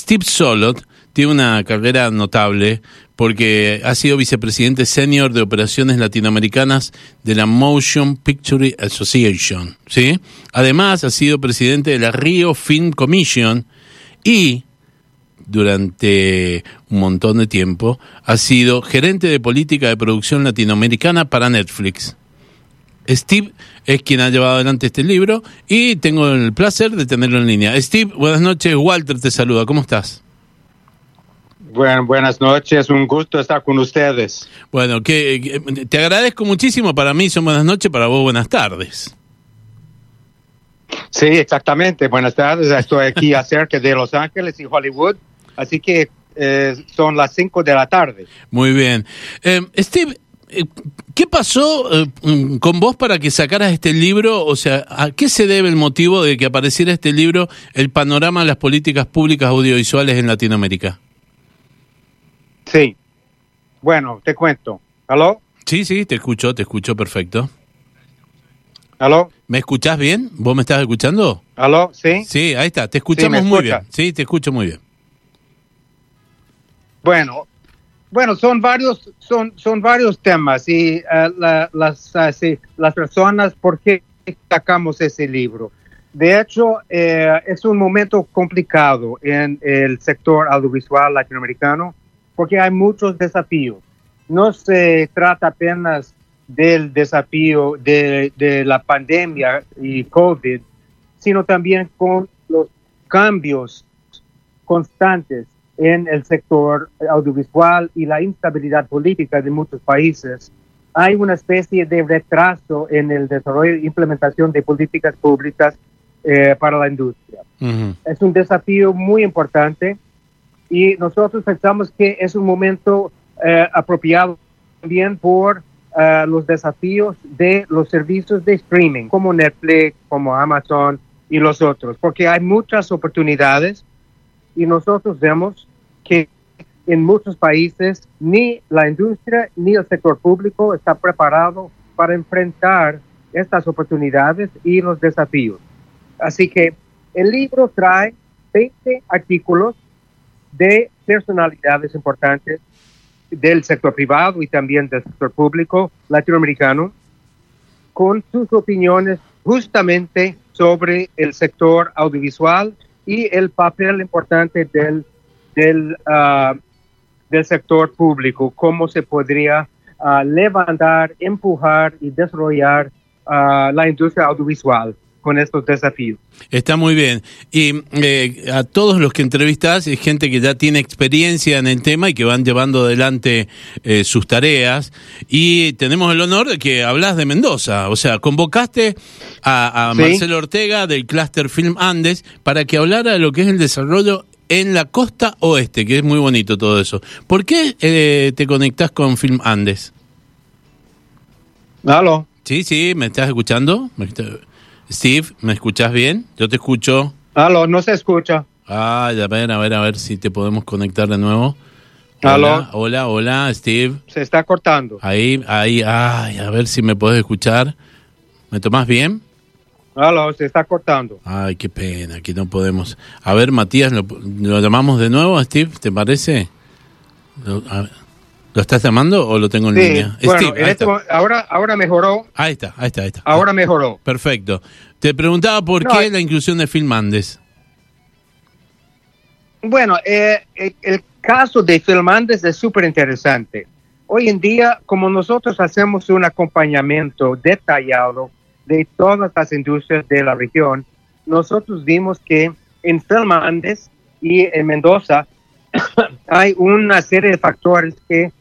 Steve Solot tiene una carrera notable porque ha sido vicepresidente senior de operaciones latinoamericanas de la Motion Picture Association, ¿sí? Además, ha sido presidente de la Rio Film Commission y durante un montón de tiempo ha sido gerente de política de producción latinoamericana para Netflix. Steve es quien ha llevado adelante este libro y tengo el placer de tenerlo en línea. Steve, buenas noches. Walter te saluda. ¿Cómo estás? Bueno, buenas noches, un gusto estar con ustedes. Bueno, que, te agradezco muchísimo. Para mí son buenas noches, para vos buenas tardes. Sí, exactamente. Buenas tardes. Estoy aquí cerca de Los Ángeles y Hollywood, así que eh, son las 5 de la tarde. Muy bien. Eh, Steve, ¿qué pasó con vos para que sacaras este libro? O sea, ¿a qué se debe el motivo de que apareciera este libro, El panorama de las políticas públicas audiovisuales en Latinoamérica? Sí. Bueno, te cuento. ¿Aló? Sí, sí, te escucho, te escucho perfecto. ¿Aló? ¿Me escuchás bien? ¿Vos me estás escuchando? ¿Aló? Sí. Sí, ahí está, te escuchamos muy bien. Sí, te escucho muy bien. Bueno, bueno, son varios, son, son varios temas y uh, las, uh, sí, las personas, ¿por qué sacamos ese libro? De hecho, eh, es un momento complicado en el sector audiovisual latinoamericano porque hay muchos desafíos. No se trata apenas del desafío de, de la pandemia y COVID, sino también con los cambios constantes en el sector audiovisual y la instabilidad política de muchos países, hay una especie de retraso en el desarrollo e implementación de políticas públicas eh, para la industria. Uh -huh. Es un desafío muy importante y nosotros pensamos que es un momento eh, apropiado también por uh, los desafíos de los servicios de streaming, como Netflix, como Amazon y los otros, porque hay muchas oportunidades y nosotros vemos que en muchos países ni la industria ni el sector público está preparado para enfrentar estas oportunidades y los desafíos. Así que el libro trae 20 artículos de personalidades importantes del sector privado y también del sector público latinoamericano con sus opiniones justamente sobre el sector audiovisual y el papel importante del, del, uh, del sector público, cómo se podría uh, levantar, empujar y desarrollar uh, la industria audiovisual con estos desafíos. Está muy bien. Y eh, a todos los que entrevistas es gente que ya tiene experiencia en el tema y que van llevando adelante eh, sus tareas. Y tenemos el honor de que hablas de Mendoza. O sea, convocaste a, a ¿Sí? Marcelo Ortega del Cluster Film Andes para que hablara de lo que es el desarrollo en la costa oeste, que es muy bonito todo eso. ¿Por qué eh, te conectas con Film Andes? ¿Aló? Sí, sí, ¿me estás escuchando? ¿Me estás... Steve, ¿me escuchás bien? Yo te escucho. Aló, no se escucha. Ah, a ver, a ver, a ver si te podemos conectar de nuevo. Aló. Hola, hola, hola, Steve. Se está cortando. Ahí, ahí, ay, a ver si me puedes escuchar. ¿Me tomás bien? Aló, se está cortando. Ay, qué pena, aquí no podemos. A ver, Matías, ¿lo, lo llamamos de nuevo, Steve? ¿Te parece? Lo, a ver. ¿Lo estás llamando o lo tengo en sí, línea? Bueno, Steve, en este, ahora, ahora mejoró. Ahí está, ahí está, ahí está. Ahora mejoró. Perfecto. Te preguntaba por no, qué eh, la inclusión de Filmandes. Bueno, eh, el caso de Filmandes es súper interesante. Hoy en día, como nosotros hacemos un acompañamiento detallado de todas las industrias de la región, nosotros vimos que en Filmandes y en Mendoza hay una serie de factores que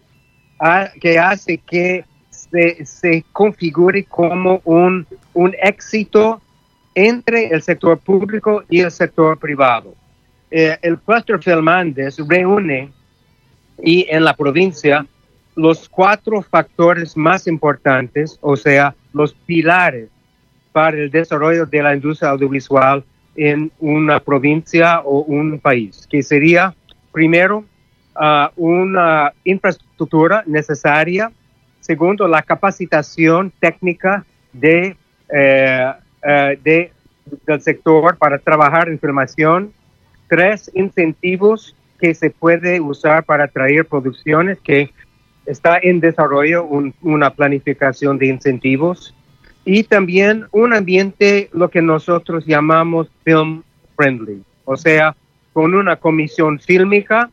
que hace que se, se configure como un, un, éxito entre el sector público y el sector privado. Eh, el cluster Filmandes reúne y en la provincia los cuatro factores más importantes, o sea, los pilares el desarrollo de la industria audiovisual en una provincia o un país, que sería, primero, uh, una infraestructura necesaria. Segundo, la capacitación técnica de, eh, eh, de, del sector para trabajar en filmación. tres incentivos que se puede usar para atraer producciones que está en desarrollo una planificación de incentivos y también un ambiente lo que nosotros llamamos film friendly, o sea, con una comisión fílmica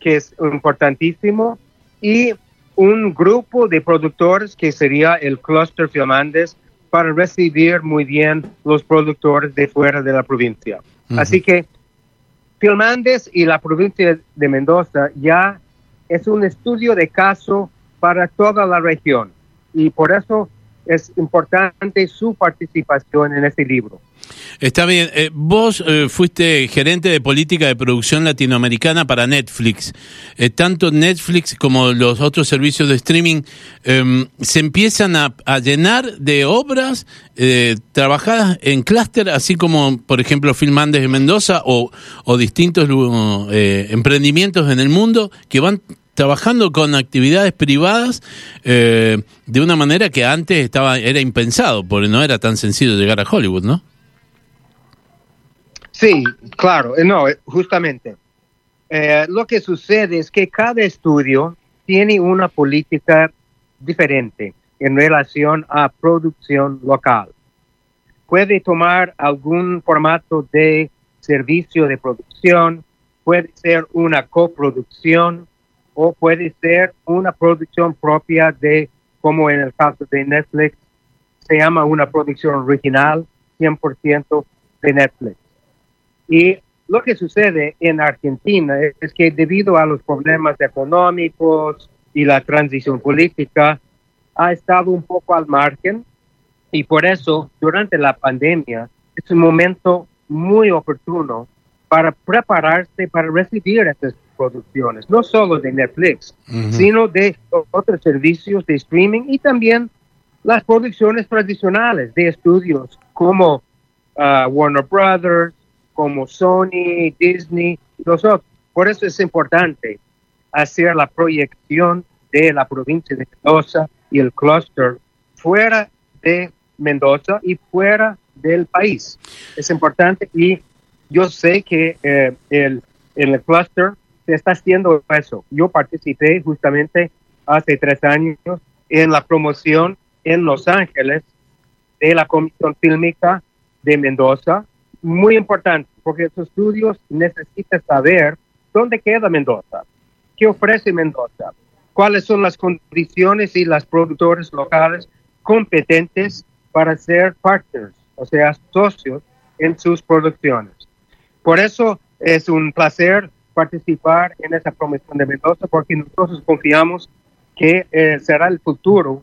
que es importantísimo y un grupo de productores que sería el Cluster Filmandes para recibir muy bien los productores de fuera de la provincia. Así que Filmandes y la provincia de Mendoza ya es un estudio de caso para toda la región y por eso es importante su participación en este libro. Está bien. Eh, vos eh, fuiste gerente de política de producción latinoamericana para Netflix. Eh, tanto Netflix como los otros servicios de streaming em, se empiezan a, llenar de obras trabajadas en clúster, así como, por ejemplo, Filmandes de Mendoza o, o distintos emprendimientos en el mundo que van trabajando con actividades privadas de una manera que antes estaba era impensado, porque no era tan sencillo llegar a Hollywood, ¿no? Sí, claro, eh, no, eh, justamente. Eh, lo que sucede es que cada estudio tiene una política diferente en relación a producción local. Puede tomar algún formato de servicio de producción, puede ser una coproducción o puede ser una producción propia de, como en el caso de Netflix, se llama una producción original 100% de Netflix. Y lo que sucede en Argentina es que debido a los problemas económicos y la transición política, ha estado un poco al margen y por eso durante la pandemia es un momento muy oportuno para prepararse para recibir estas producciones, no solo de Netflix, sino de otros servicios de streaming y también las producciones tradicionales de estudios como uh, Warner Brothers, como Sony, Disney, nosotros. Por eso es importante hacer la proyección de la provincia de Mendoza y el clúster fuera de Mendoza y fuera del país. Es importante y yo sé que eh, el, el clúster se está haciendo eso. Yo participé justamente hace tres años en la promoción en Los Ángeles de la Comisión Fílmica de Mendoza muy importante, porque estos estudios necesitan saber dónde queda Mendoza, qué ofrece Mendoza, cuáles son las condiciones y las productores locales competentes para ser partners, o sea, socios en sus producciones. Por eso es un placer participar en esa promoción de Mendoza, porque nosotros confiamos que eh, será el futuro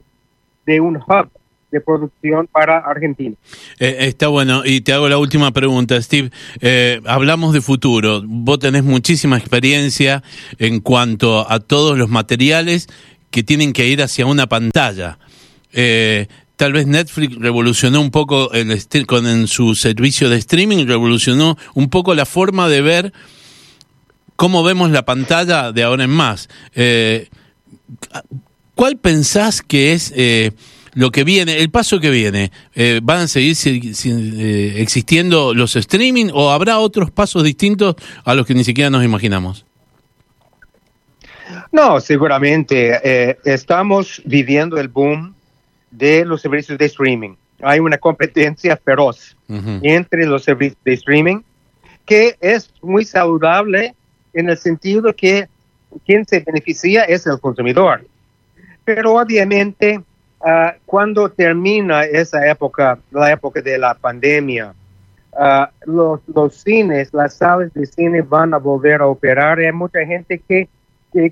de un hub de producción para Argentina. Eh, está bueno, y te hago la última pregunta, Steve. Eh, hablamos de futuro. Vos tenés muchísima experiencia en cuanto a todos los materiales que tienen que ir hacia una pantalla. Eh, tal vez Netflix revolucionó un poco el con en su servicio de streaming, revolucionó un poco la forma de ver cómo vemos la pantalla de ahora en más. ¿Cuál pensás que es lo que viene, el paso que viene, eh, ¿van a seguir eh, existiendo los streaming o habrá otros pasos distintos a los que ni siquiera nos imaginamos? No, seguramente. Eh, estamos viviendo el boom de los servicios de streaming. Hay una competencia feroz entre los servicios de streaming que es muy saludable en el sentido que quien se beneficia es el consumidor. Pero obviamente Ah, cuando termina esa época, la época de la pandemia, ah, los, los, cines, las salas de cine van a volver a operar. Hay mucha gente que, que,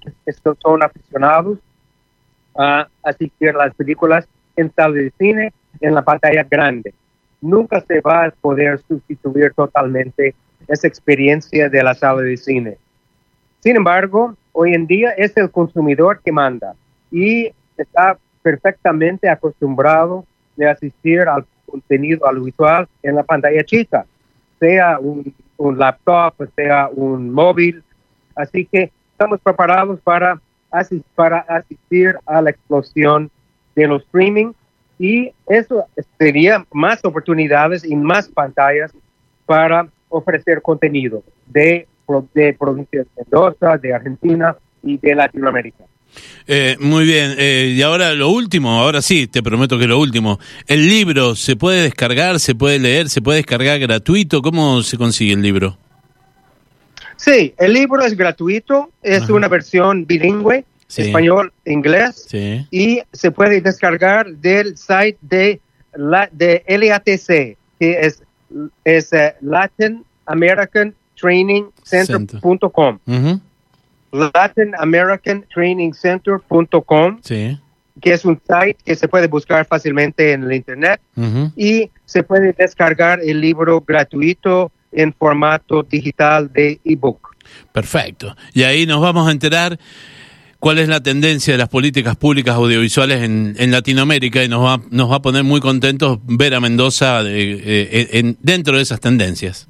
son aficionados a asistir a las películas en salas de cine en la pantalla grande. Nunca se va a poder sustituir totalmente esa experiencia de la sala de cine. Sin embargo, hoy en día es el consumidor que manda y está perfectamente acostumbrado de asistir al contenido audiovisual en la pantalla chica, sea un, laptop, sea un móvil. Así que estamos preparados para, para asistir a la explosión de los streaming y eso sería más oportunidades y más pantallas para ofrecer contenido de, de provincias de Mendoza, de Argentina y de Latinoamérica. Eh, muy bien, eh, y ahora lo último, ahora sí, te prometo que lo último. ¿El libro se puede descargar, se puede leer, se puede descargar gratuito? ¿Cómo se consigue el libro? Sí, el libro es gratuito, es una versión bilingüe, español-inglés, y se puede descargar del site de, la, de LATC, que es, es uh, Latin American Training Center.com. LatinAmericanTrainingCenter.com, sí. que es un site que se puede buscar fácilmente en el Internet y se puede descargar el libro gratuito en formato digital de ebook. Perfecto. Y ahí nos vamos a enterar cuál es la tendencia de las políticas públicas audiovisuales en, en Latinoamérica y nos va, nos va a poner muy contentos ver a Mendoza en, dentro de esas tendencias.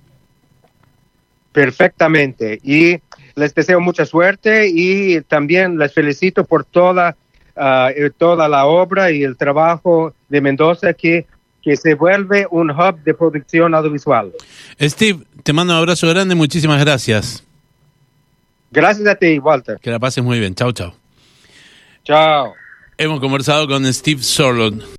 Perfectamente. Y les deseo mucha suerte y también les felicito por toda, ah, eh, toda la obra y el trabajo de Mendoza que, que se vuelve un hub de producción audiovisual. Steve, te mando un abrazo grande, muchísimas gracias. Gracias a ti, Walter. Que la pases muy bien. Chao, chao. Chao. Hemos conversado con Steve Sorlot.